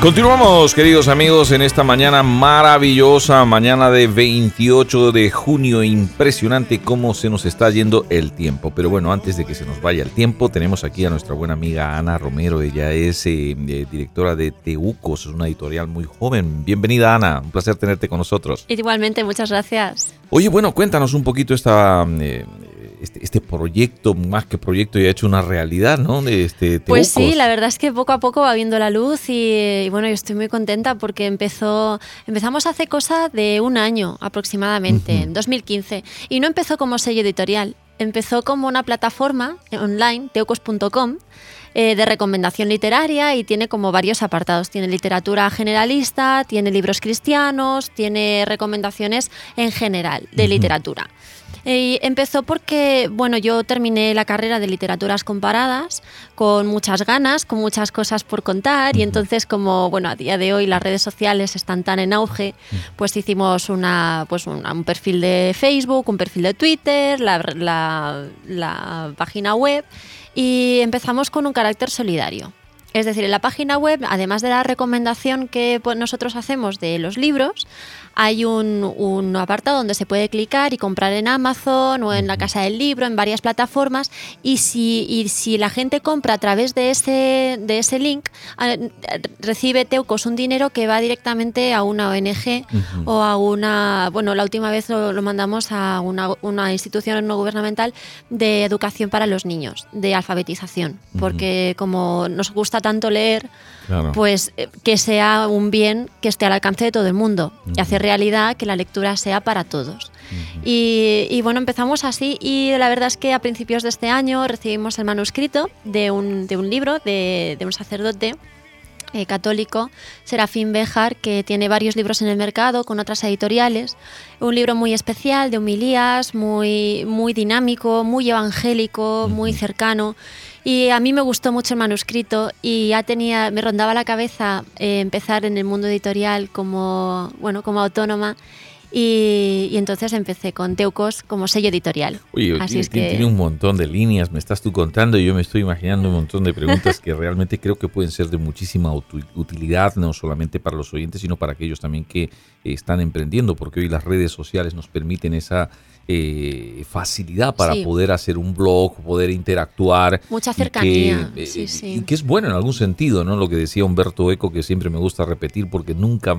Continuamos, queridos amigos, en esta mañana maravillosa, mañana de 28 de junio. Impresionante cómo se nos está yendo el tiempo. Pero bueno, antes de que se nos vaya el tiempo, tenemos aquí a nuestra buena amiga Ana Romero. Ella es eh, eh, directora de Teucos, es una editorial muy joven. Bienvenida, Ana. Un placer tenerte con nosotros. Igualmente, muchas gracias. Oye, bueno, cuéntanos un poquito esta, eh, este, este, proyecto, más que proyecto, ya ha hecho una realidad, ¿no? Este, pues sí, la verdad es que poco a poco va viendo la luz y, bueno, yo estoy muy contenta porque empezó, empezamos hace cosa de un año aproximadamente, en 2015, y no empezó como sello editorial, empezó como una plataforma online, teucos.com, eh, de recomendación literaria y tiene como varios apartados. Tiene literatura generalista, tiene libros cristianos, tiene recomendaciones en general de literatura. Y empezó porque, bueno, yo terminé la carrera de literaturas comparadas con muchas ganas, con muchas cosas por contar y entonces como, bueno, a día de hoy las redes sociales están tan en auge, pues hicimos una, pues un perfil de Facebook, un perfil de Twitter, la, la, la página web y empezamos con un carácter solidario. Es decir, en la página web, además de la recomendación que nosotros hacemos de los libros, hay un, apartado donde se puede clicar y comprar en Amazon o en la Casa del Libro, en varias plataformas. Y si, si la gente compra a través de ese, de ese link, recibe Teucos un dinero que va directamente a una ONG o a una. Bueno, la última vez lo, mandamos a una, una, institución no gubernamental de educación para los niños, de alfabetización. Porque como nos gusta tanto leer, pues eh, que sea un bien que esté al alcance de todo el mundo y hacer realidad que la lectura sea para todos. y, bueno, empezamos así y la verdad es que a principios de este año recibimos el manuscrito de un, de un libro de, de un sacerdote eh, católico, Serafín Bejar, que tiene varios libros en el mercado con otras editoriales. Un libro muy especial, de homilías, muy, muy dinámico, muy evangélico, muy cercano. Y a mí me gustó mucho el manuscrito y ya tenía, me rondaba la cabeza eh, empezar en el mundo editorial como, bueno, como autónoma y, entonces empecé con Teucos como sello editorial. Oye, Así tiene, que... tiene un montón de líneas, me estás tú contando y yo me estoy imaginando un montón de preguntas que realmente creo que pueden ser de muchísima utilidad, no solamente para los oyentes, sino para aquellos también que están emprendiendo, porque hoy las redes sociales nos permiten esa eh, facilidad para poder hacer un blog, poder interactuar. Mucha cercanía. Eh, y que es bueno en algún sentido, ¿no? Lo que decía Humberto Eco, que siempre me gusta repetir, porque nunca,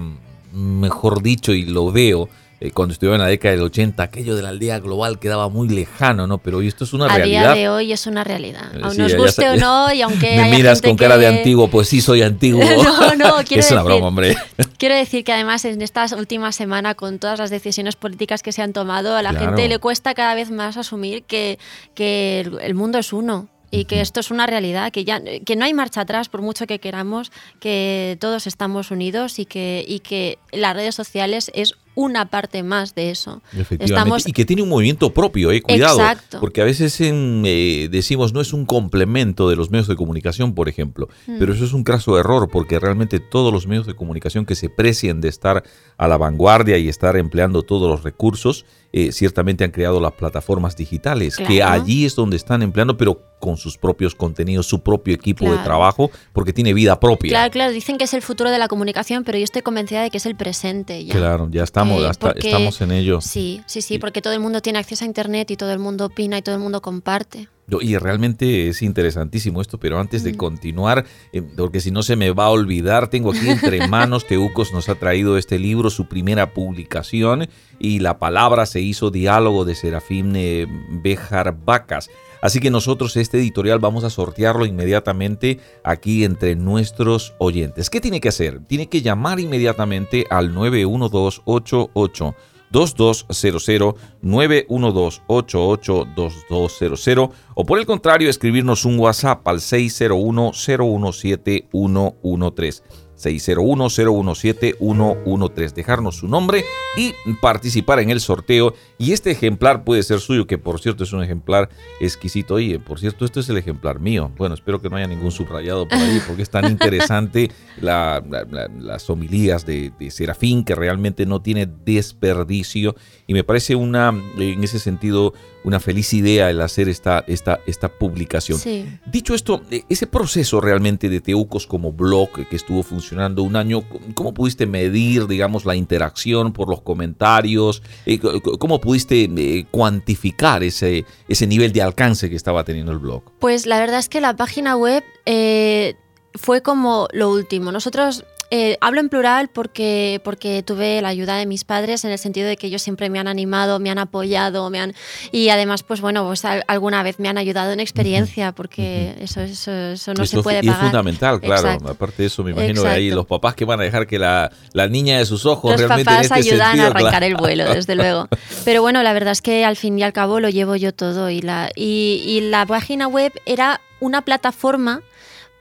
mejor dicho, y lo veo, eh, cuando estuve en la década del 80, aquello de la aldea global quedaba muy lejano, ¿no? Pero hoy esto es una realidad. A día de hoy es una realidad. Aunque nos guste o no, y aunque. Me miras con cara de antiguo, pues sí soy antiguo. no, no, quiero Es una broma, hombre. Quiero decir que además en esta última semana, con todas las decisiones políticas que se han tomado, a la gente le cuesta cada vez más asumir que, que el mundo es uno y que esto es una realidad, que ya que no hay marcha atrás por mucho que queramos, que todos estamos unidos y que, y que las redes sociales es una parte más de eso. Efectivamente. Y que tiene un movimiento propio, eh, cuidado. Exacto. Porque a veces eh, decimos no es un complemento de los medios de comunicación, por ejemplo. Mm. Pero eso es un craso error, porque realmente todos los medios de comunicación que se precien de estar a la vanguardia y estar empleando todos los recursos, eh, ciertamente han creado las plataformas digitales, que allí es donde están empleando, pero con sus propios contenidos, su propio equipo de trabajo, porque tiene vida propia. Claro, claro, dicen que es el futuro de la comunicación, pero yo estoy convencida de que es el presente. Ya. Claro, ya estamos, eh, estamos en ello. Sí, sí, sí, porque todo el mundo tiene acceso a Internet y todo el mundo opina y todo el mundo comparte. Y realmente es interesantísimo esto, pero antes de mm. continuar, eh, porque si no se me va a olvidar, tengo aquí entre manos, Teucos nos ha traído este libro, su primera publicación, y la palabra se hizo diálogo de Serafín eh, Bejar Vacas. Así que nosotros este editorial vamos a sortearlo inmediatamente aquí entre nuestros oyentes. ¿Qué tiene que hacer? Tiene que llamar inmediatamente al 91288 2200 912 882200 o por el contrario escribirnos un WhatsApp al 601 017 113. 601-017-113. Dejarnos su nombre y participar en el sorteo. Y este ejemplar puede ser suyo, que por cierto es un ejemplar exquisito. Oye, por cierto, esto es el ejemplar mío. Bueno, espero que no haya ningún subrayado por ahí, porque es tan interesante las homilías de, Serafín, que realmente no tiene desperdicio. Y me parece una, en ese sentido, una feliz idea el hacer esta, esta, esta publicación. Dicho esto, e, ese proceso realmente de Teucos como blog que estuvo funcionando un año, ¿cómo pudiste medir, digamos, la interacción por los comentarios? Eh, ¿Cómo pudiste eh, cuantificar ese, ese nivel de alcance que estaba teniendo el blog? Pues la verdad es que la página web eh, fue como lo último. Nosotros eh, hablo en plural porque, porque tuve la ayuda de mis padres en el sentido de que ellos siempre me han animado, me han apoyado, me han y además, pues bueno, pues alguna vez me han ayudado en experiencia porque eso, eso, eso no se puede pagar. Y es fundamental, claro. Aparte de eso, me imagino que ahí los papás que van a dejar que la, la niña de sus ojos los realmente papás en este ayudan a arrancar el vuelo, desde luego. Pero bueno, la verdad es que al fin y al cabo lo llevo yo todo y la, y, y la página web era una plataforma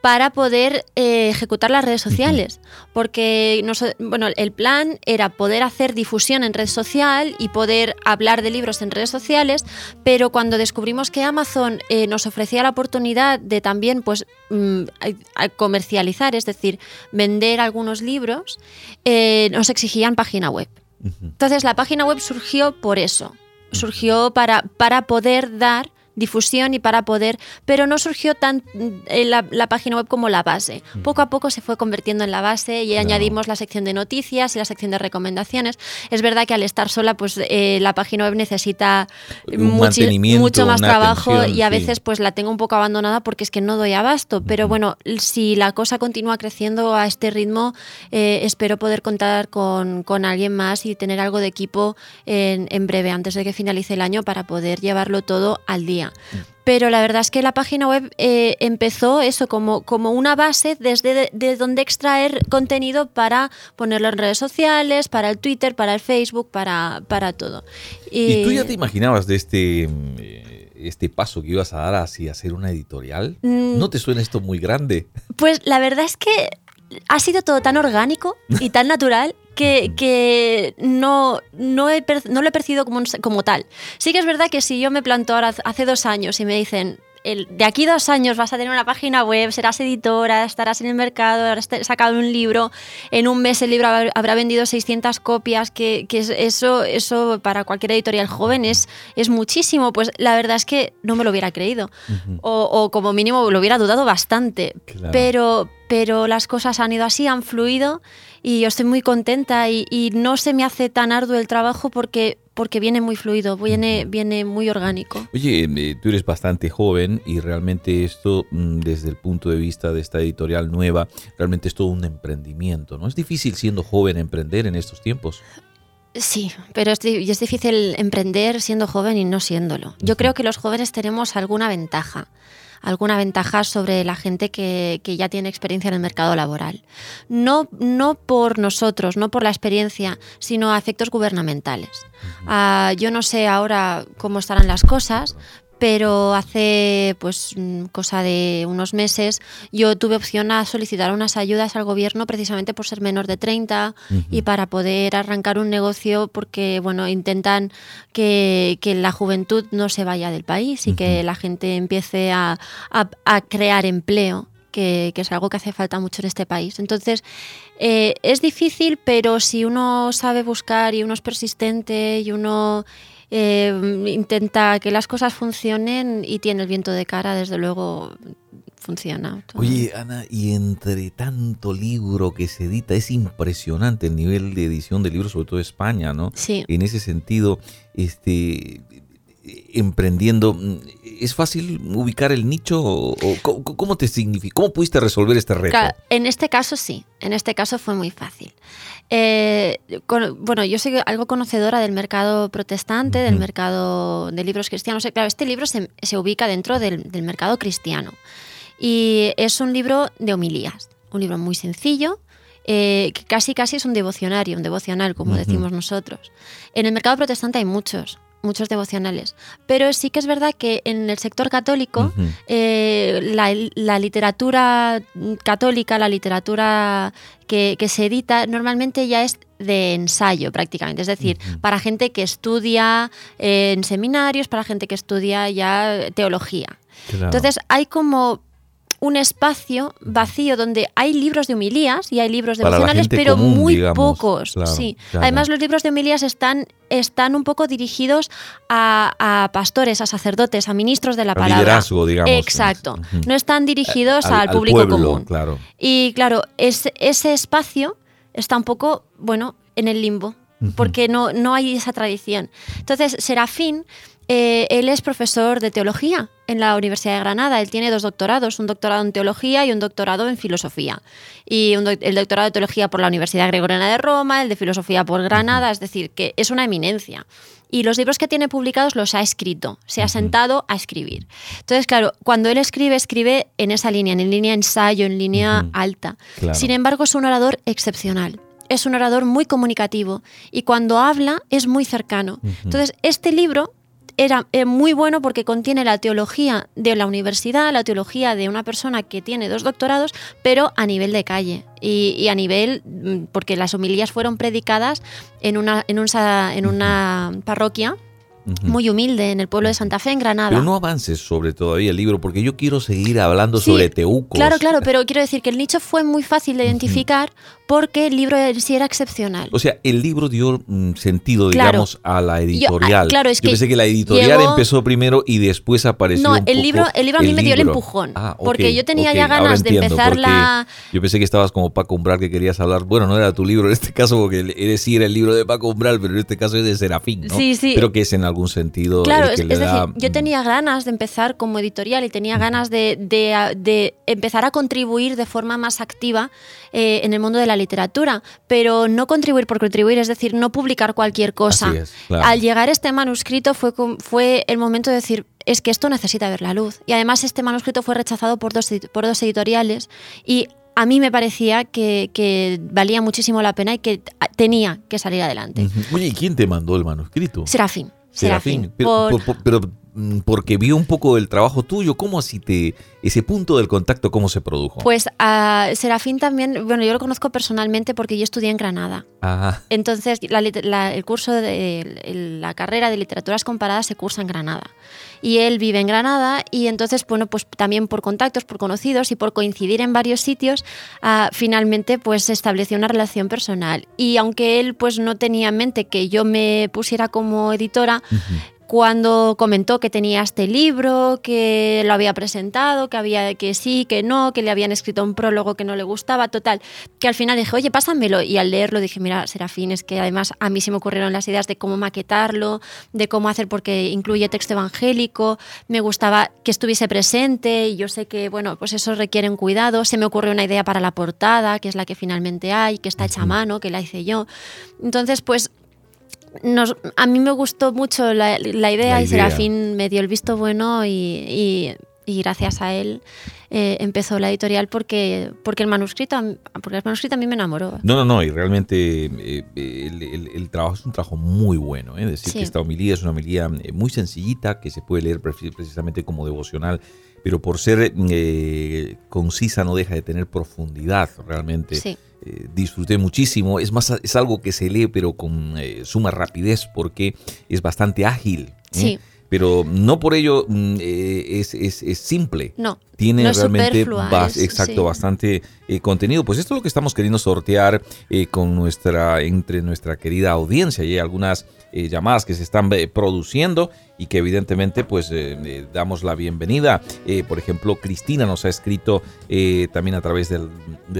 para poder eh, ejecutar las redes sociales. Porque bueno, el plan era poder hacer difusión en red social y poder hablar de libros en redes sociales, pero cuando descubrimos que Amazon eh, nos ofrecía la oportunidad de también pues, mm, comercializar, es decir, vender algunos libros, eh, nos exigían página web. Entonces la página web surgió por eso, surgió para, para poder dar difusión y para poder, pero no surgió tan eh, la, la, página web como la base. Poco a poco se fue convirtiendo en la base y añadimos la sección de noticias y la sección de recomendaciones. Es verdad que al estar sola, pues eh, la página web necesita mucho más trabajo y a veces pues la tengo un poco abandonada porque es que no doy abasto. Pero bueno, si la cosa continúa creciendo a este ritmo, eh, espero poder contar con, con, alguien más y tener algo de equipo en, en breve, antes de que finalice el año, para poder llevarlo todo al día. Pero la verdad es que la página web eh, empezó eso como, como una base desde de, donde extraer contenido para ponerlo en redes sociales, para el Twitter, para el Facebook, para, para todo. Y, tú ya te imaginabas de este, eh, este paso que ibas a dar hacia hacer una editorial? Mm. ¿No te suena esto muy grande? Pues la verdad es que ha sido todo tan orgánico y tan natural que, no, no, no, lo he percibido como, como tal. Sí que es verdad que si yo me planto ahora hace dos años y me dicen, el, de aquí dos años vas a tener una página web, serás editora, estarás en el mercado, habrás sacado un libro, en un mes el libro habrá vendido 600 copias, que, que eso, eso para cualquier editorial joven es, es muchísimo. Pues la verdad es que no me lo hubiera creído, o, como mínimo lo hubiera dudado bastante, pero, pero las cosas han ido así, han fluido y yo estoy muy contenta y, y no se me hace tan arduo el trabajo porque porque viene muy fluido, viene, viene muy orgánico. Oye, eh, tú eres bastante joven y realmente esto, mm, desde el punto de vista de esta editorial nueva, realmente es todo un emprendimiento, ¿no? Es difícil siendo joven emprender en estos tiempos. Sí, pero es, es difícil emprender siendo joven y no siéndolo. Yo creo que los jóvenes tenemos alguna ventaja alguna ventaja sobre la gente que, ya tiene experiencia en el mercado laboral. No, no por nosotros, no por la experiencia, sino a efectos gubernamentales. Ah, yo no sé ahora cómo estarán las cosas, pero hace pues mm, cosa de unos meses yo tuve opción a solicitar unas ayudas al gobierno precisamente por ser menor de 30 y para poder arrancar un negocio porque bueno intentan que, la juventud no se vaya del país y que la gente empiece a, crear empleo que, es algo que hace falta mucho en este país. Entonces, eh, es difícil, pero si uno sabe buscar y uno es persistente y uno eh, intenta que las cosas funcionen y tiene el viento de cara, desde luego funciona. Oye, Ana, y entre tanto libro que se edita, es impresionante el nivel de edición de libros, sobre todo de España, ¿no? Sí. En ese sentido, este, emprendiendo, ¿es fácil ubicar el nicho? O, cómo, te significa? ¿Cómo pudiste resolver este reto? En este caso sí, en este caso fue muy fácil. Eh, bueno, yo soy algo conocedora del mercado protestante, del mercado de libros cristianos. Claro, este libro se, ubica dentro del, mercado cristiano y es un libro de homilías, un libro muy sencillo, eh, que casi casi es un devocionario, un devocional, como decimos nosotros. En el mercado protestante hay muchos, muchos devocionales. Pero sí que es verdad que en el sector católico eh, la, literatura católica, la literatura que, se edita, normalmente ya es de ensayo prácticamente. Es decir, para gente que estudia eh, en seminarios, para gente que estudia ya teología. Entonces hay como un espacio vacío donde hay libros de homilías y hay libros devocionales, pero muy pocos. sí. Además, los libros de homilías están, están un poco dirigidos a, pastores, a sacerdotes, a ministros de la palabra. Liderazgo, digamos. Exacto. No están dirigidos al, público común. Claro. Y claro, ese espacio está un poco, bueno, en el limbo porque no, no hay esa tradición. Entonces, Serafín eh, él es profesor de teología en la Universidad de Granada. Él tiene dos doctorados, un doctorado en teología y un doctorado en filosofía. Y el doctorado de teología por la Universidad Gregoriana de Roma, el de filosofía por Granada, es decir, que es una eminencia. Y los libros que tiene publicados los ha escrito, se ha sentado a escribir. Entonces, claro, cuando él escribe, escribe en esa línea, en línea ensayo, en línea alta. Sin embargo, es un orador excepcional es un orador muy comunicativo y cuando habla es muy cercano. Entonces, este libro era eh, muy bueno porque contiene la teología de la universidad, la teología de una persona que tiene dos doctorados, pero a nivel de calle y, a nivel, mm, porque las homilías fueron predicadas en una, en, en una parroquia muy humilde en el pueblo de Santa Fe, en Granada. Pero no avances sobre todavía el libro, porque yo quiero seguir hablando sobre Teucos. Claro, claro, pero quiero decir que el nicho fue muy fácil de identificar porque el libro sí era excepcional. O sea, el libro dio mm, sentido, digamos, a la editorial. Yo, claro, es yo pensé que la editorial empezó primero y después apareció. No, el libro, el libro a mí me dio el empujón. Ah, porque yo tenía ya ganas de empezar la. Yo pensé que estabas como Paco Umbral, que querías hablar. Bueno, no era tu libro en este caso, porque eres sí era el libro de Paco Umbral, pero en este caso es de Serafín, ¿no? Sí, sí. Pero que es en algún sentido. Claro, es, decir, yo tenía ganas de empezar como editorial y tenía ganas de, de, empezar a contribuir de forma más activa eh, en el mundo de la literatura pero no contribuir por contribuir, es decir, no publicar cualquier cosa. Al llegar este manuscrito fue, fue el momento de decir, es que esto necesita ver la luz. Y además este manuscrito fue rechazado por dos, por dos editoriales y a mí me parecía que, valía muchísimo la pena y que tenía que salir adelante. Oye, ¿y quién te mandó el manuscrito? Serafín. Serafín. pero, porque vio un poco del trabajo tuyo, ¿cómo así te, ese punto del contacto, cómo se produjo? Pues a Serafín también, bueno, yo lo conozco personalmente porque yo estudié en Granada. Entonces, el curso de la carrera de literaturas comparadas se cursa en Granada. Y él vive en Granada y entonces, bueno, pues también por contactos, por conocidos y por coincidir en varios sitios, ah, finalmente pues se estableció una relación personal. Y aunque él pues no tenía en mente que yo me pusiera como editora, cuando comentó que tenía este libro, que lo había presentado, que había que sí, que no, que le habían escrito un prólogo que no le gustaba, total, que al final dije, oye, pásamelo. Y al leerlo dije, mira, Serafín, es que además a mí se me ocurrieron las ideas de cómo maquetarlo, de cómo hacer, porque incluye texto evangélico, me gustaba que estuviese presente y yo sé que, bueno, pues eso requiere un cuidado. Se me ocurrió una idea para la portada, que es la que finalmente hay, que está hecha a mano, que la hice yo. Entonces, pues a mí me gustó mucho la, idea, y Serafín me dio el visto bueno y, gracias a él eh, empezó la editorial porque, porque, el manuscrito, porque el manuscrito a mí me enamoró. No, no, no, y realmente eh, el, trabajo es un trabajo muy bueno. ¿eh? Es decir, que esta homilía es una homilía muy sencillita que se puede leer precisamente como devocional pero por ser concisa no deja de tener profundidad realmente. Sí. Eh, disfruté muchísimo. Es más, es algo que se lee, pero con eh, suma rapidez, porque es bastante ágil. ¿eh? Pero no por ello mm, es, es, simple. No. Tiene realmente exacto, bastante contenido. Pues esto es lo que estamos queriendo sortear con nuestra, entre nuestra querida audiencia. Y hay algunas llamadas que se están produciendo y que evidentemente pues eh, eh, damos la bienvenida. Eh, por ejemplo, Cristina nos ha escrito también a través del,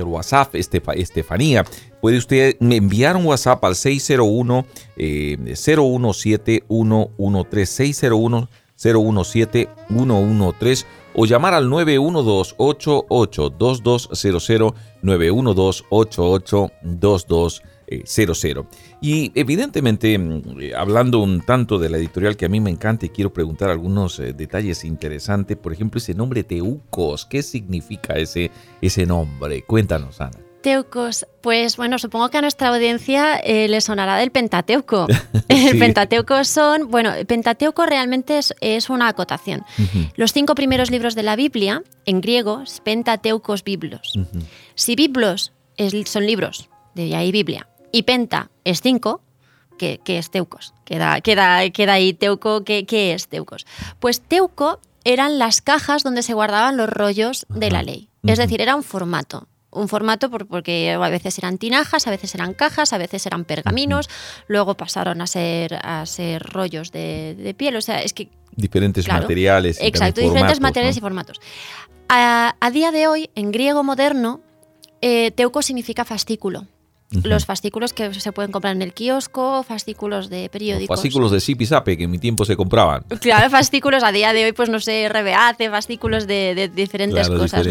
WhatsApp, Estefanía. Puede usted enviar un WhatsApp al 601 017 113 601 017 113 o llamar al 912 88 2200 912 88 2200 00. Y evidentemente, mm, eh, hablando un tanto de la editorial que a mí me encanta y quiero preguntar algunos eh, detalles interesantes, por ejemplo, ese nombre Teucos, ¿qué significa ese, ese nombre? Cuéntanos, Ana. Teucos, pues bueno, supongo que a nuestra audiencia eh, le sonará del Pentateuco. El Pentateuco son, bueno, el Pentateuco realmente es, una acotación. Los cinco primeros libros de la Biblia, en griego, es Pentateucos Biblos. Si Biblos son libros, de ahí Biblia, y penta es 5, que, es Teucos. Queda, queda, queda ahí Teuco, ¿qué, es Teucos? Pues Teuco eran las cajas donde se guardaban los rollos de la ley. Es decir, era un formato un formato porque a veces eran tinajas, a veces eran cajas, a veces eran pergaminos, luego pasaron a ser, a ser rollos de, piel, o sea, es que... Diferentes materiales. exacto, diferentes materiales y formatos. A, día de hoy, en griego moderno, eh, teuco significa fascículo. Los fascículos que se pueden comprar en el kiosco, fascículos de periódicos. fascículos de Zipizape que en mi tiempo se compraban. Claro, fascículos a día de hoy, pues no sé, RBA fascículos de, diferentes cosas.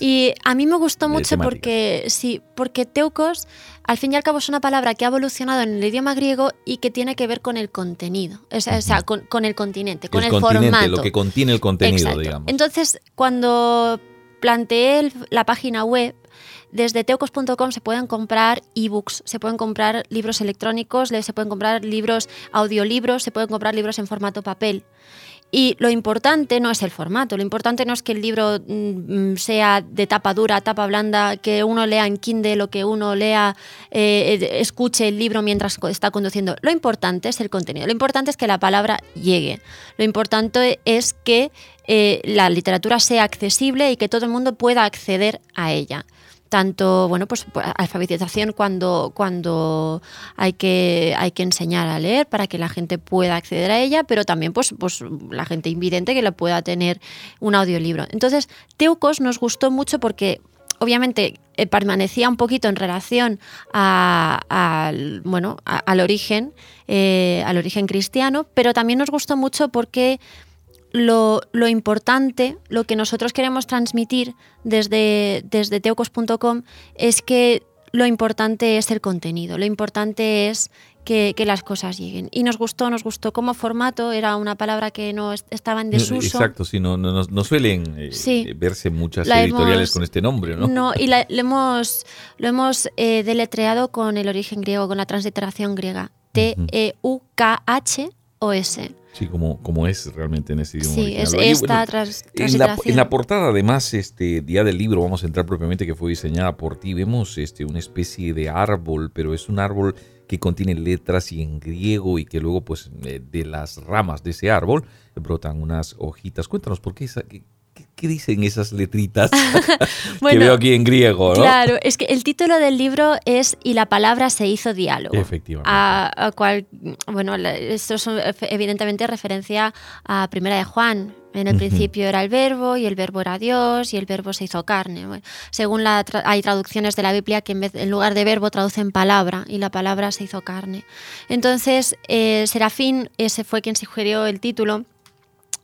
Y a mí me gustó mucho porque, sí, porque teucos, al fin y al cabo, es una palabra que ha evolucionado en el idioma griego y que tiene que ver con el contenido, o sea, con, el continente, con el, formato. Lo que contiene el contenido, digamos. Entonces, cuando planteé la página web, desde teocos.com se pueden comprar ebooks, se pueden comprar libros electrónicos, se pueden comprar libros, audiolibros, se pueden comprar libros en formato papel. Y lo importante no es el formato, lo importante no es que el libro mm, sea de tapa dura, tapa blanda, que uno lea en Kindle o que uno lea, eh, escuche el libro mientras está conduciendo. Lo importante es el contenido, lo importante es que la palabra llegue, lo importante es que eh, la literatura sea accesible y que todo el mundo pueda acceder a ella tanto bueno pues, alfabetización cuando cuando hay que hay que enseñar a leer para que la gente pueda acceder a ella pero también pues pues la gente invidente que la pueda tener un audiolibro. Entonces Teucos nos gustó mucho porque obviamente eh, permanecía un poquito en relación al bueno al origen eh, al origen cristiano pero también nos gustó mucho porque lo, importante, lo que nosotros queremos transmitir desde, desde teocos.com es que lo importante es el contenido, lo importante es que, las cosas lleguen. Y nos gustó, nos gustó como formato, era una palabra que no estaba en desuso. Exacto, sí, no, no, suelen eh, verse muchas editoriales con este nombre, ¿no? No, y lo hemos, lo hemos eh, deletreado con el origen griego, con la transliteración griega. T-E-U-K-H-O-S. Sí, como, como es realmente en ese idioma. Sí, es esta tras, en, la, en la, portada, además, este día del libro, vamos a entrar propiamente, que fue diseñada por ti, vemos este, una especie de árbol, pero es un árbol que contiene letras y en griego y que luego, pues, eh, de las ramas de ese árbol brotan unas hojitas. Cuéntanos, ¿por qué, esa, ¿Qué dicen esas letritas que veo aquí en griego? ¿no? Claro, es que el título del libro es Y la palabra se hizo diálogo. Efectivamente. A, cual, bueno, esto es evidentemente referencia a Primera de Juan. En el principio era el verbo y el verbo era Dios y el verbo se hizo carne. según la hay traducciones de la Biblia que en, vez, en lugar de verbo traducen palabra y la palabra se hizo carne. Entonces, eh, Serafín, ese fue quien sugirió el título,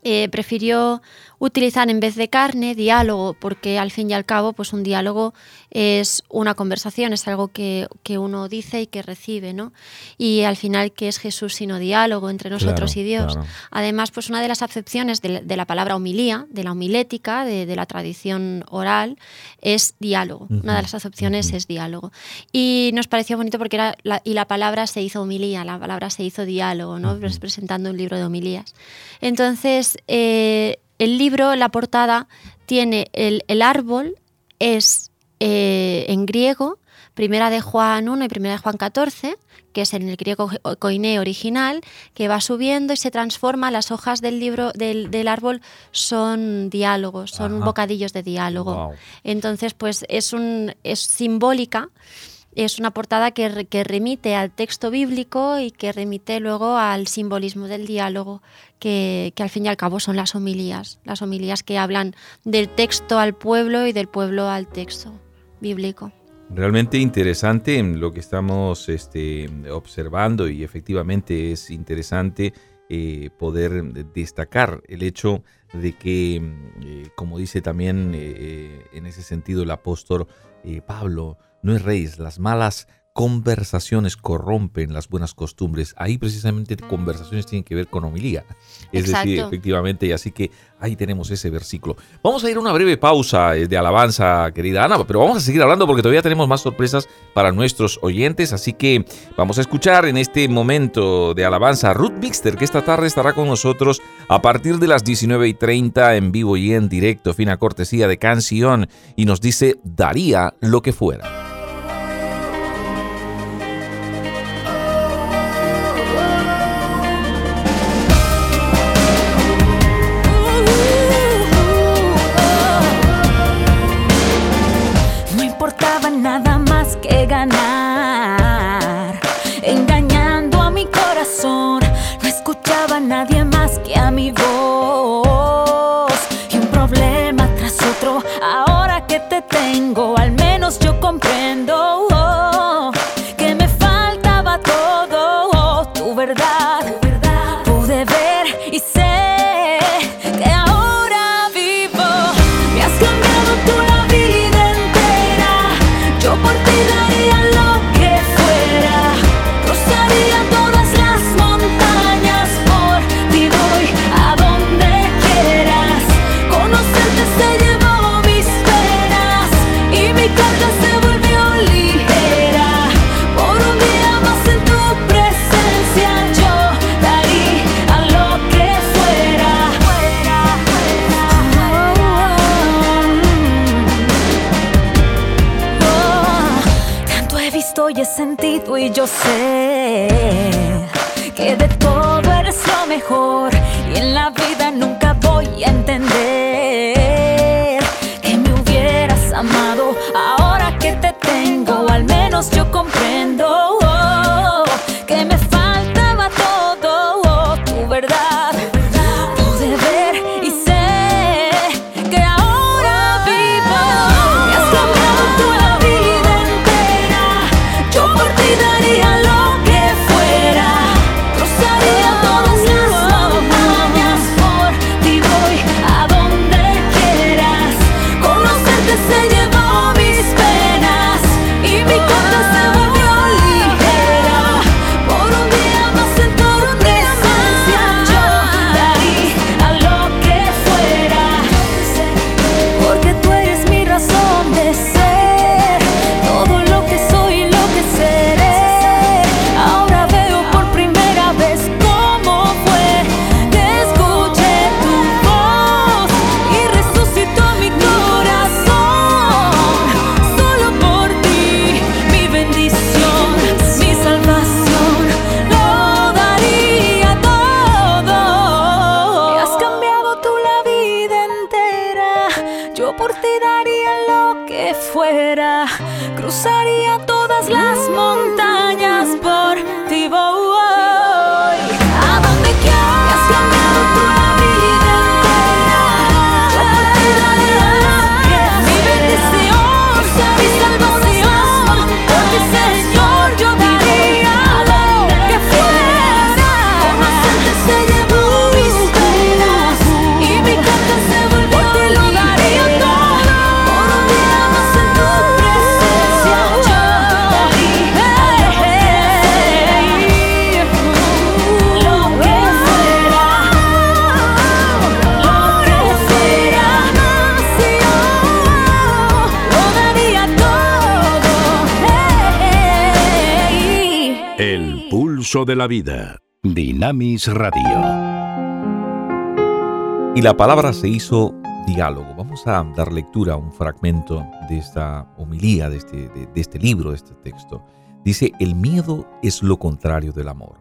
eh, prefirió utilizar en vez de carne diálogo, porque al fin y al cabo, pues un diálogo es una conversación, es algo que, uno dice y que recibe, ¿no? Y al final, ¿qué es Jesús sino diálogo entre nosotros y Dios? Además, pues una de las acepciones de, la palabra homilía, de la homilética, de, la tradición oral, es diálogo. Una de las acepciones es diálogo. Y nos pareció bonito porque era y la palabra se hizo homilía, la palabra se hizo diálogo, ¿no? Presentando un libro de homilías. Entonces, eh, el libro, la portada, tiene el, árbol, es eh, en griego, primera de Juan 1 y primera de Juan 14, que es en el griego coiné original, que va subiendo y se transforma. Las hojas del libro del, árbol son diálogos, son bocadillos de diálogo. Entonces, pues es un es simbólica es una portada que, remite al texto bíblico y que remite luego al simbolismo del diálogo, que, al fin y al cabo son las homilías, las homilías que hablan del texto al pueblo y del pueblo al texto bíblico. Realmente interesante lo que estamos este, observando y efectivamente es interesante eh, poder destacar el hecho de que, eh, como dice también eh, en ese sentido el apóstol Pablo, no es erréis, las malas conversaciones corrompen las buenas costumbres. Ahí precisamente conversaciones tienen que ver con homilía. Es decir, efectivamente, y así que ahí tenemos ese versículo. Vamos a ir a una breve pausa eh, de alabanza, querida Ana, pero vamos a seguir hablando porque todavía tenemos más sorpresas para nuestros oyentes, así que vamos a escuchar en este momento de alabanza a Ruth Mixter, que esta tarde estará con nosotros a partir de las 19 y 30 en vivo y en directo, fina cortesía de canción, y nos dice, daría lo que fuera. Nadie más que a mi voz. Yo sé que de todo eres lo mejor y en la vida nunca voy a entender pulso de la vida. Dinamis Radio. Y la palabra se hizo diálogo. Vamos a dar lectura a un fragmento de esta homilía, de este, de, de este libro, de este texto. Dice, el miedo es lo contrario del amor.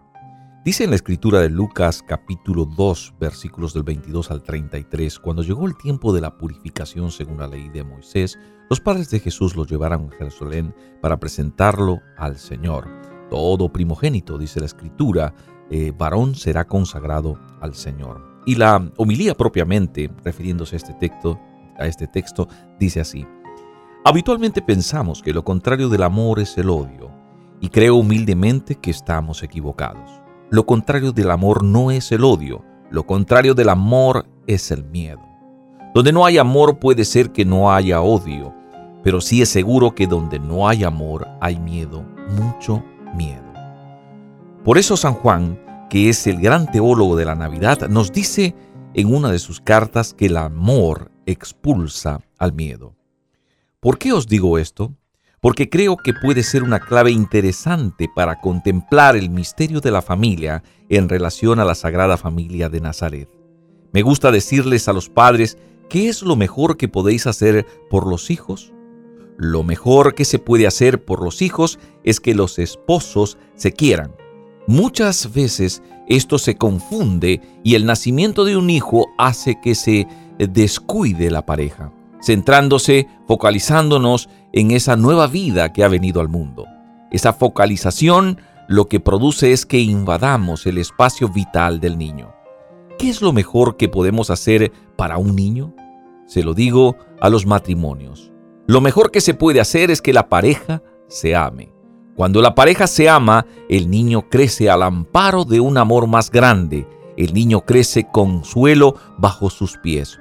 Dice en la escritura de Lucas capítulo 2 versículos del 22 al 33, cuando llegó el tiempo de la purificación según la ley de Moisés, los padres de Jesús lo llevaron a Jerusalén para presentarlo al Señor. Todo primogénito, dice la escritura, eh, varón será consagrado al Señor. Y la homilía propiamente, refiriéndose a este texto, a este texto, dice así: Habitualmente pensamos que lo contrario del amor es el odio, y creo humildemente que estamos equivocados. Lo contrario del amor no es el odio, lo contrario del amor es el miedo. Donde no hay amor puede ser que no haya odio, pero sí es seguro que donde no hay amor hay miedo, mucho miedo. Por eso San Juan, que es el gran teólogo de la Navidad, nos dice en una de sus cartas que el amor expulsa al miedo. ¿Por qué os digo esto? Porque creo que puede ser una clave interesante para contemplar el misterio de la familia en relación a la Sagrada Familia de Nazaret. Me gusta decirles a los padres qué es lo mejor que podéis hacer por los hijos. Lo mejor que se puede hacer por los hijos es que los esposos se quieran. Muchas veces esto se confunde y el nacimiento de un hijo hace que se descuide la pareja, centrándose, focalizándonos en esa nueva vida que ha venido al mundo. Esa focalización lo que produce es que invadamos el espacio vital del niño. ¿Qué es lo mejor que podemos hacer para un niño? Se lo digo a los matrimonios. Lo mejor que se puede hacer es que la pareja se ame. Cuando la pareja se ama, el niño crece al amparo de un amor más grande. El niño crece con suelo bajo sus pies.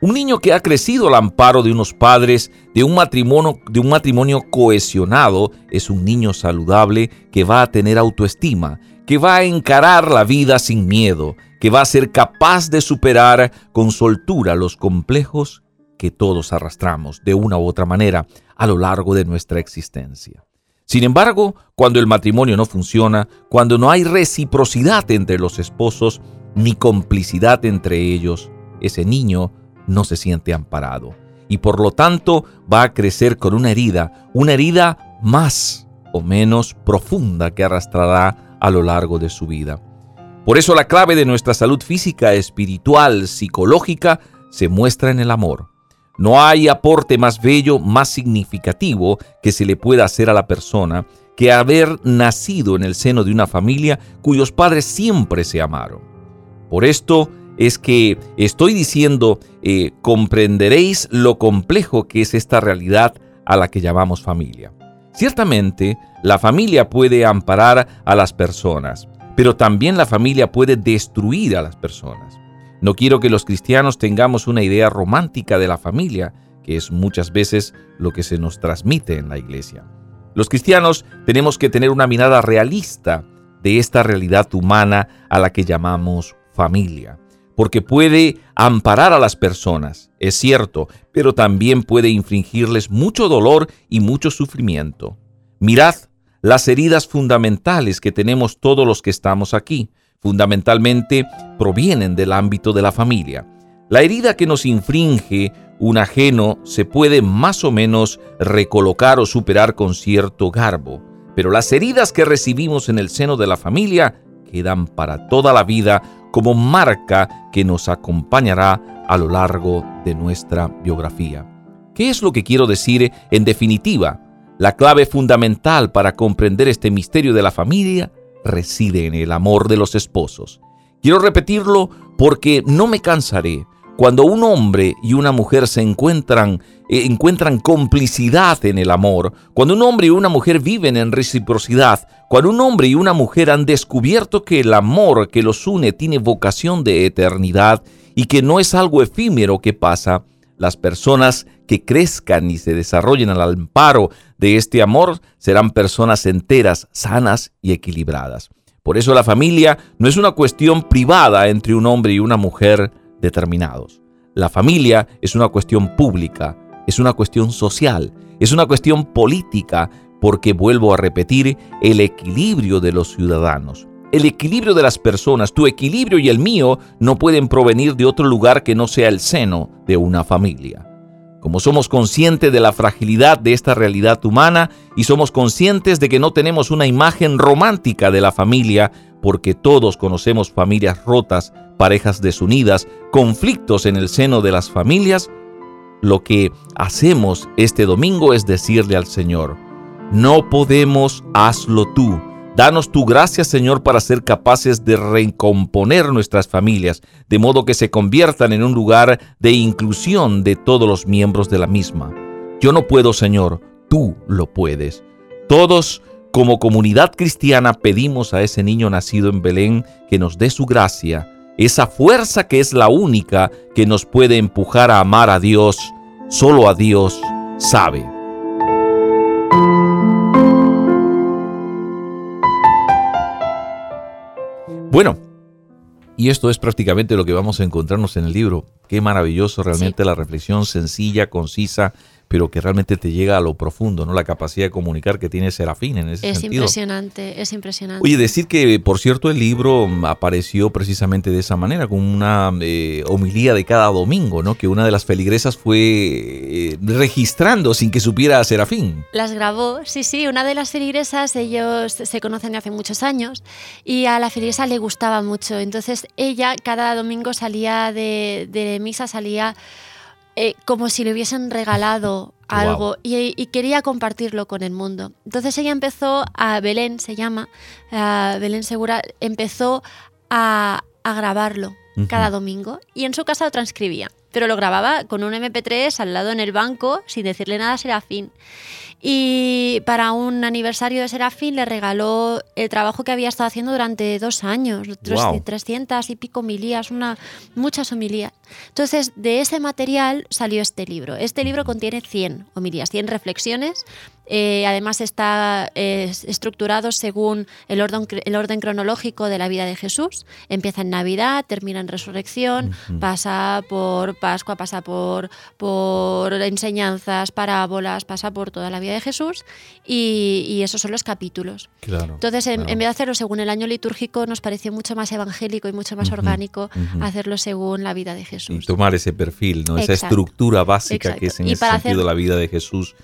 Un niño que ha crecido al amparo de unos padres, de un matrimonio, de un matrimonio cohesionado, es un niño saludable que va a tener autoestima, que va a encarar la vida sin miedo, que va a ser capaz de superar con soltura los complejos que todos arrastramos de una u otra manera a lo largo de nuestra existencia. Sin embargo, cuando el matrimonio no funciona, cuando no hay reciprocidad entre los esposos, ni complicidad entre ellos, ese niño no se siente amparado y por lo tanto va a crecer con una herida, una herida más o menos profunda que arrastrará a lo largo de su vida. Por eso la clave de nuestra salud física, espiritual, psicológica, se muestra en el amor. No hay aporte más bello, más significativo que se le pueda hacer a la persona que haber nacido en el seno de una familia cuyos padres siempre se amaron. Por esto, es que estoy diciendo, eh, comprenderéis lo complejo que es esta realidad a la que llamamos familia. Ciertamente, la familia puede amparar a las personas, pero también la familia puede destruir a las personas. No quiero que los cristianos tengamos una idea romántica de la familia, que es muchas veces lo que se nos transmite en la iglesia. Los cristianos tenemos que tener una mirada realista de esta realidad humana a la que llamamos familia porque puede amparar a las personas, es cierto, pero también puede infringirles mucho dolor y mucho sufrimiento. Mirad las heridas fundamentales que tenemos todos los que estamos aquí, fundamentalmente provienen del ámbito de la familia. La herida que nos infringe un ajeno se puede más o menos recolocar o superar con cierto garbo, pero las heridas que recibimos en el seno de la familia quedan para toda la vida como marca que nos acompañará a lo largo de nuestra biografía. ¿Qué es lo que quiero decir en definitiva? La clave fundamental para comprender este misterio de la familia reside en el amor de los esposos. Quiero repetirlo porque no me cansaré. Cuando un hombre y una mujer se encuentran, eh, encuentran complicidad en el amor, cuando un hombre y una mujer viven en reciprocidad, cuando un hombre y una mujer han descubierto que el amor que los une tiene vocación de eternidad y que no es algo efímero que pasa, las personas que crezcan y se desarrollen al amparo de este amor serán personas enteras, sanas y equilibradas. Por eso la familia no es una cuestión privada entre un hombre y una mujer determinados. La familia es una cuestión pública, es una cuestión social, es una cuestión política porque vuelvo a repetir el equilibrio de los ciudadanos. El equilibrio de las personas, tu equilibrio y el mío, no pueden provenir de otro lugar que no sea el seno de una familia. Como somos conscientes de la fragilidad de esta realidad humana y somos conscientes de que no tenemos una imagen romántica de la familia, porque todos conocemos familias rotas, parejas desunidas, conflictos en el seno de las familias, lo que hacemos este domingo es decirle al Señor, no podemos, hazlo tú. Danos tu gracia, Señor, para ser capaces de recomponer nuestras familias, de modo que se conviertan en un lugar de inclusión de todos los miembros de la misma. Yo no puedo, Señor, tú lo puedes. Todos, como comunidad cristiana, pedimos a ese niño nacido en Belén que nos dé su gracia, esa fuerza que es la única que nos puede empujar a amar a Dios. Solo a Dios sabe. Bueno, y esto es prácticamente lo que vamos a encontrarnos en el libro. Qué maravilloso realmente la reflexión sencilla, concisa, pero que realmente te llega a lo profundo, ¿no? La capacidad de comunicar que tiene Serafín en ese es sentido. Es impresionante, es impresionante. Oye, decir que, por cierto, el libro apareció precisamente de esa manera, con una eh, homilía de cada domingo, ¿no? Que una de las feligresas fue eh, registrando sin que supiera a Serafín. Las grabó, sí, sí. Una de las feligresas, ellos se conocen de hace muchos años y a la feligresa le gustaba mucho. Entonces ella cada domingo salía de, de misa, salía eh, como si le hubiesen regalado algo y, y quería compartirlo con el mundo. Entonces ella empezó a, Belén se llama, a Belén Segura, empezó a, a grabarlo cada domingo y en su casa lo transcribía. Pero lo grababa con un MP3 al lado en el banco sin decirle nada a Serafín. Y para un aniversario de Serafín le regaló el trabajo que había estado haciendo durante dos años, Guau. 300 y pico homilías, una, muchas homilías. Entonces, de ese material salió este libro. Este libro contiene 100 homilías, 100 reflexiones. Eh, además está eh, estructurado según el orden, el orden cronológico de la vida de Jesús. Empieza en Navidad, termina en Resurrección, pasa por Pascua, pasa por, por enseñanzas, parábolas, pasa por toda la vida de Jesús y, y esos son los capítulos. Claro. Entonces, en, claro. en vez de hacerlo según el año litúrgico, nos pareció mucho más evangélico y mucho más orgánico hacerlo según la vida de Y Jesús. tomar ese perfil, ¿no? Esa estructura básica que es en Y ese sentido hacer- la vida de Jesús.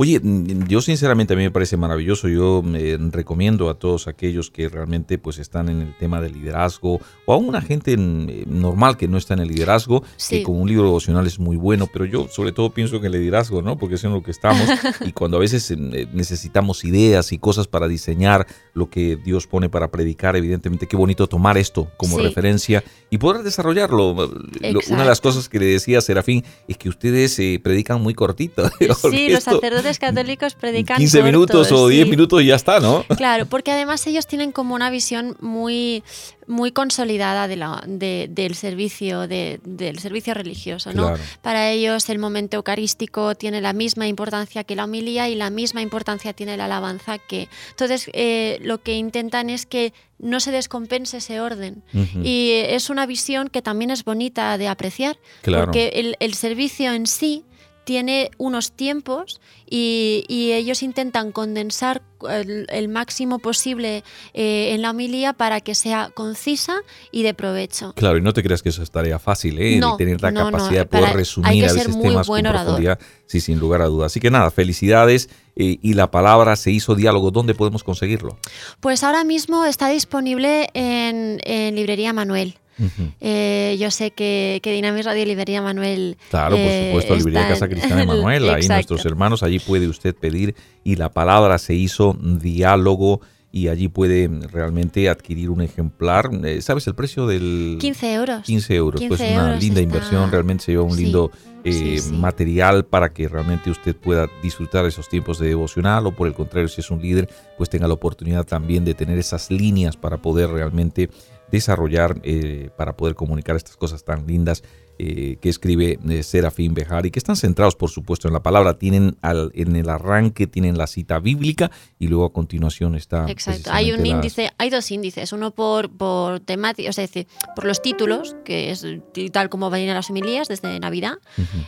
Oye, mm, yo sinceramente a mí me parece maravilloso. Yo eh, recomiendo a todos aquellos que realmente pues están en el tema del liderazgo o a una gente mm, normal que no está en el liderazgo, Sí. que con un libro devocional es muy bueno, pero yo sobre todo pienso en el liderazgo, ¿no? Porque es en lo que estamos y cuando a veces eh, necesitamos ideas y cosas para diseñar lo que Dios pone para predicar, evidentemente qué bonito tomar esto como Sí. referencia y poder desarrollarlo. Lo- Una de las cosas que le decía a Serafín es que ustedes eh, predican muy cortito. Sí, los sacerdotes católicos predican 15 minutos cortos, o 10 sí. minutos y ya está, ¿no? Claro, porque además ellos tienen como una visión muy, muy consolidada de la- de- del servicio, de- del servicio religioso, ¿no? Claro. Para ellos el momento eucarístico tiene la misma importancia que la homilía y la misma importancia tiene la alabanza que. Entonces, eh, lo que intentan es que no se descompense ese orden. Y es una visión que también es bonita de apreciar, Claro. porque el, el servicio en sí tiene unos tiempos y, y ellos intentan condensar el, el máximo posible eh, en la homilía para que sea concisa y de provecho. Claro, y no te creas que eso es tarea fácil, ¿eh? No, tener la no, no, capacidad de poder para- hay resumir que a ser veces muy temas buen con orador. profundidad. Sí, sin lugar a dudas. Así que nada, felicidades. eh, y la palabra se hizo diálogo. ¿Dónde podemos conseguirlo? Pues ahora mismo está disponible en, en Librería Manuel. Eh, yo sé que, que Dinamis Radio Librería Manuel. Claro, por eh, supuesto, Librería Casa Cristiana de Manuel, ahí nuestros hermanos, allí puede usted pedir y la palabra se hizo diálogo y allí puede realmente adquirir un ejemplar. Eh, ¿Sabes el precio del 15 euros. 15 euros? 15 pues una linda está- inversión, realmente se lleva un Sí, lindo eh, sí, sí. material para que realmente usted pueda disfrutar esos tiempos de devocional o por el contrario, si es un líder, pues tenga la oportunidad también de tener esas líneas para poder realmente desarrollar, eh, para poder comunicar estas cosas tan lindas eh, que escribe eh, Serafín Behar y que están centrados, por supuesto, en la palabra. Tienen al- en el arranque, tienen la cita bíblica y luego a continuación está. Exacto. Hay un las- índice, hay dos índices, uno por, por temática, o sea, es decir, por los títulos, que es tal como van a las homilías desde Navidad,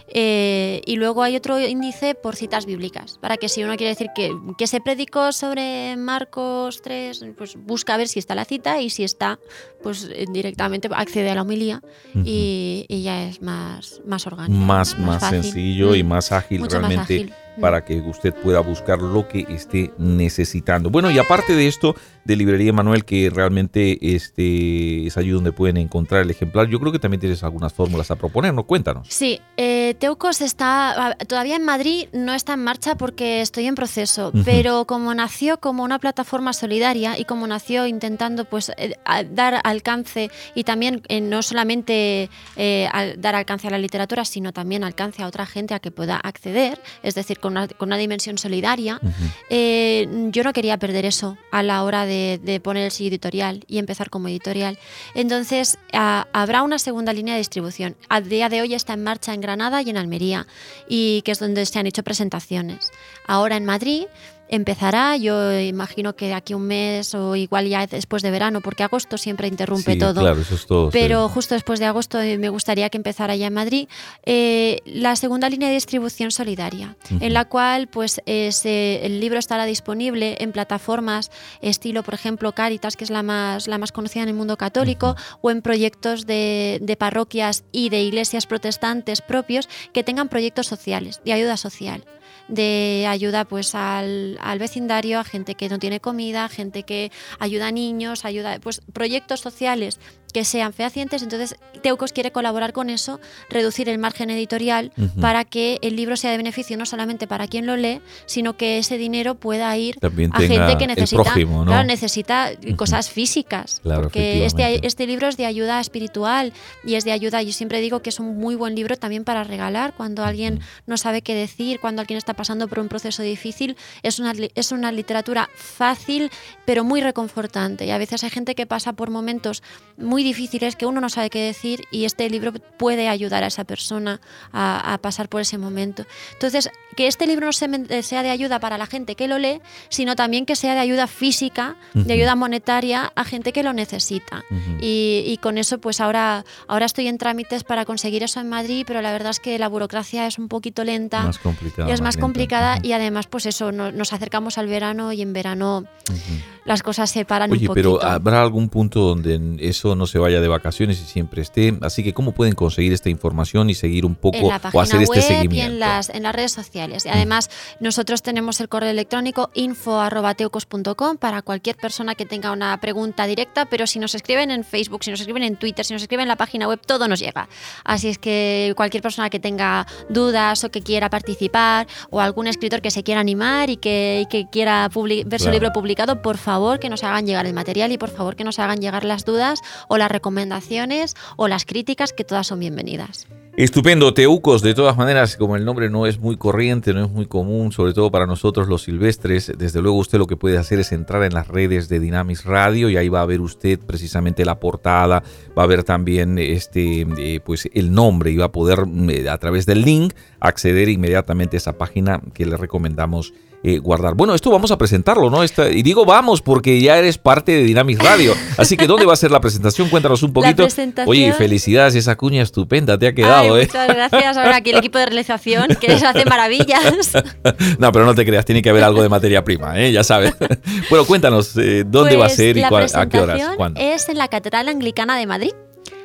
eh, y luego hay otro índice por citas bíblicas, para que si uno quiere decir que, que se predicó sobre Marcos 3, pues busca a ver si está la cita y si está, pues eh, directamente accede a la homilía y ya es más, más orgánico. más, más sencillo y Mm, más ágil mucho más realmente ágil. Mm. para que usted pueda buscar lo que esté necesitando. Bueno, y aparte de esto, de Librería Manuel, que realmente este, es allí donde pueden encontrar el ejemplar, yo creo que también tienes algunas fórmulas a proponer, ¿no? Cuéntanos. Sí, eh, Teucos está todavía en Madrid, no está en marcha porque estoy en proceso, pero como nació como una plataforma solidaria y como nació intentando pues eh, dar alcance y también eh, no solamente dar alcance a la literatura, sino también alcance a otra gente a que pueda acceder, es decir, con una, con una dimensión solidaria, eh, yo no quería perder eso a la hora de, de poner el sello editorial y empezar como editorial. Entonces, habrá una segunda línea de distribución. A día de hoy está en marcha en Granada y en Almería, y que es donde se han hecho presentaciones. Ahora en Madrid empezará, yo imagino que de aquí un mes o igual ya después de verano, porque agosto siempre interrumpe Sí, todo. Claro, eso es todo. sí. Pero justo después de agosto eh, me gustaría que empezara ya en Madrid eh, la segunda línea de distribución solidaria, en la cual pues eh, el libro estará disponible en plataformas estilo, por ejemplo, Caritas, que es la más, la más conocida en el mundo católico, o en proyectos de, de parroquias y de iglesias protestantes propios que tengan proyectos sociales, de ayuda social de ayuda pues al, al vecindario, a gente que no tiene comida, gente que ayuda a niños, ayuda pues proyectos sociales que sean fehacientes. Entonces, Teucos quiere colaborar con eso, reducir el margen editorial Ujú. para que el libro sea de beneficio no solamente para quien lo lee, sino que ese dinero pueda ir También a gente que necesita, prójimo, ¿no? claro, necesita cosas físicas. Claro, porque este, este libro es de ayuda espiritual y es de ayuda. Yo siempre digo que es un muy buen libro también para regalar cuando alguien no sabe qué decir, cuando alguien está pasando por un proceso difícil. Es una, es una literatura fácil, pero muy reconfortante. Y a veces hay gente que pasa por momentos muy difíciles que uno no sabe qué decir y este libro puede ayudar a esa persona a, a pasar por ese momento. Entonces, que este libro no se- sea de ayuda para la gente que lo lee, sino también que sea de ayuda física, de ayuda monetaria a gente que lo necesita. Y, y con eso, pues ahora, ahora estoy en trámites para conseguir eso en Madrid, pero la verdad es que la burocracia es un poquito lenta. Más complicada. y es más lenta. complicada Ujú. y además pues eso, no- nos acercamos al verano y en verano Ujú. Las cosas se paran Oye, un poquito. pero ¿habrá algún punto donde eso no se vaya de vacaciones y siempre esté? Así que, ¿cómo pueden conseguir esta información y seguir un poco en la o hacer web este y seguimiento? en las, en las redes sociales. Y además, nosotros tenemos el correo electrónico info.teucos.com para cualquier persona que tenga una pregunta directa, pero si nos escriben en Facebook, si nos escriben en Twitter, si nos escriben en la página web, todo nos llega. Así es que cualquier persona que tenga dudas o que quiera participar, o algún escritor que se quiera animar y que, y que quiera ver su libro publicado, por favor que nos hagan llegar el material y por favor que nos hagan llegar las dudas o las recomendaciones o las críticas, que todas son bienvenidas. Estupendo, Teucos, de todas maneras, como el nombre no es muy corriente, no es muy común, sobre todo para nosotros los silvestres, desde luego usted lo que puede hacer es entrar en las redes de Dynamis Radio y ahí va a ver usted precisamente la portada, va a ver también este eh, pues el nombre y va a poder mm, a través del link acceder inmediatamente a esa página que le recomendamos eh, guardar. Bueno, esto vamos a presentarlo, ¿no? Esta- y digo vamos porque ya eres parte de Dynamis Radio, así que ¿dónde va a ser la presentación? Cuéntanos un poquito. presentación- Oye, felicidades, esa cuña estupenda te ha quedado, Ay, ¿eh? Muchas gracias. Ahora aquí el equipo de realización que les hace maravillas. No, pero no te creas, tiene que haber algo de materia prima, ¿eh? ya sabes. bueno, cuéntanos, eh, ¿dónde va a Pues ser y cuál- a qué horas? ¿Cuándo? Es en la Catedral Anglicana de Madrid.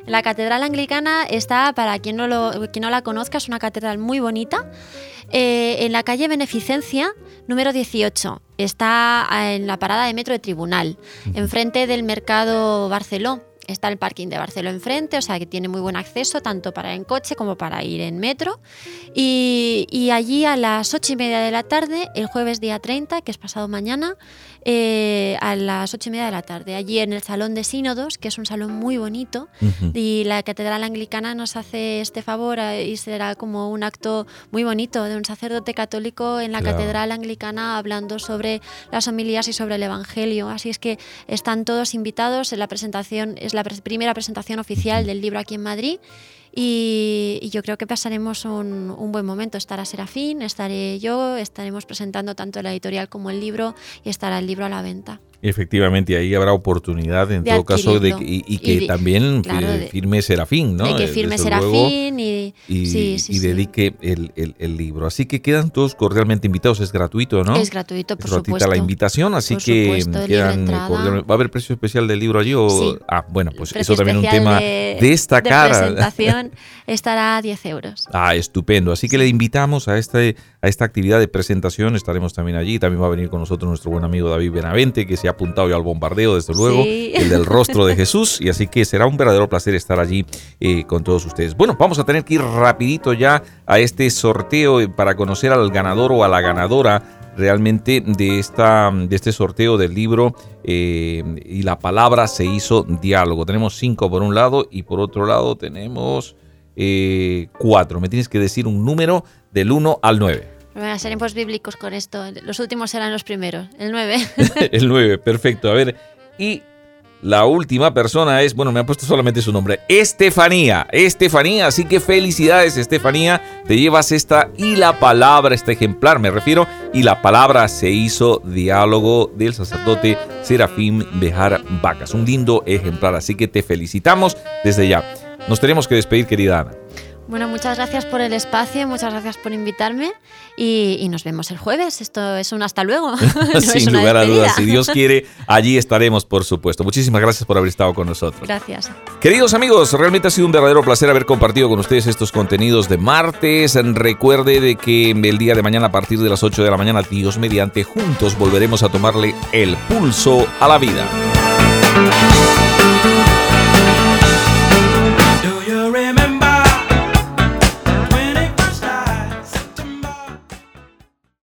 La Catedral Anglicana está, para quien no, lo, quien no la conozca, es una catedral muy bonita. eh, en la calle Beneficencia, número 18. Está en la parada de metro de Tribunal, enfrente del Mercado Barceló. Está el parking de Barceló enfrente, o sea que tiene muy buen acceso tanto para ir en coche como para ir en metro. Y, y allí a las ocho y media de la tarde, el jueves día 30, que es pasado mañana, eh, a las ocho y media de la tarde, allí en el Salón de Sínodos, que es un salón muy bonito, Ujú. y la Catedral Anglicana nos hace este favor eh, y será como un acto muy bonito de un sacerdote católico en la Claro. Catedral Anglicana hablando sobre las homilías y sobre el Evangelio. Así es que están todos invitados. La presentación es la primera presentación oficial del libro aquí en Madrid. Y, y yo creo que pasaremos un, un buen momento. Estará Serafín, estaré yo, estaremos presentando tanto la editorial como el libro y estará el libro a la venta. Efectivamente, ahí habrá oportunidad en De todo caso de y, y que Y de- también claro, de- firme Serafín, ¿no? de que Eh, firme desde luego, Serafín y, y, sí, sí, y sí. dedique el, el- el libro. Así que quedan todos cordialmente invitados, es gratuito, ¿no? Es gratuito, por Es supuesto. la invitación, así Por que supuesto, quedan ¿Va a haber precio especial del libro allí? O... Ah, bueno, pues eso también es un tema de, destacar. De presentación estará a 10 euros. Ah, estupendo. Así que le invitamos a, este, a esta actividad de presentación. Estaremos también allí. También va a venir con nosotros nuestro buen amigo David Benavente, que se ha apuntado ya al bombardeo, desde luego, Sí. el del rostro de Jesús. Y así que será un verdadero placer estar allí eh, con todos ustedes. Bueno, vamos a tener que ir rapidito ya a este sorteo eh, para conocer al ganador o a la ganadora realmente de, esta, de este sorteo del libro eh, y la palabra se hizo diálogo. Tenemos cinco por un lado y por otro lado tenemos eh, cuatro. Me tienes que decir un número del 1 al 9. Bueno, seremos bíblicos con esto. Los últimos serán los primeros. El 9. el 9, perfecto. A ver, y la última persona es, bueno, me ha puesto solamente su nombre, Estefanía. Estefanía, así que felicidades, Estefanía. Te llevas esta y la palabra, este ejemplar, me refiero, y la palabra se hizo diálogo del sacerdote Serafín Bejar Vacas. Un lindo ejemplar, así que te felicitamos desde ya. Nos tenemos que despedir, querida Ana. Bueno, muchas gracias por el espacio, muchas gracias por invitarme y, y nos vemos el jueves. Esto es un hasta luego. no Sin lugar a dudas, si Dios quiere, allí estaremos, por supuesto. Muchísimas gracias por haber estado con nosotros. Gracias. Queridos amigos, realmente ha sido un verdadero placer haber compartido con ustedes estos contenidos de martes. Recuerde de que el día de mañana a partir de las 8 de la mañana, Dios mediante, juntos volveremos a tomarle el pulso a la vida.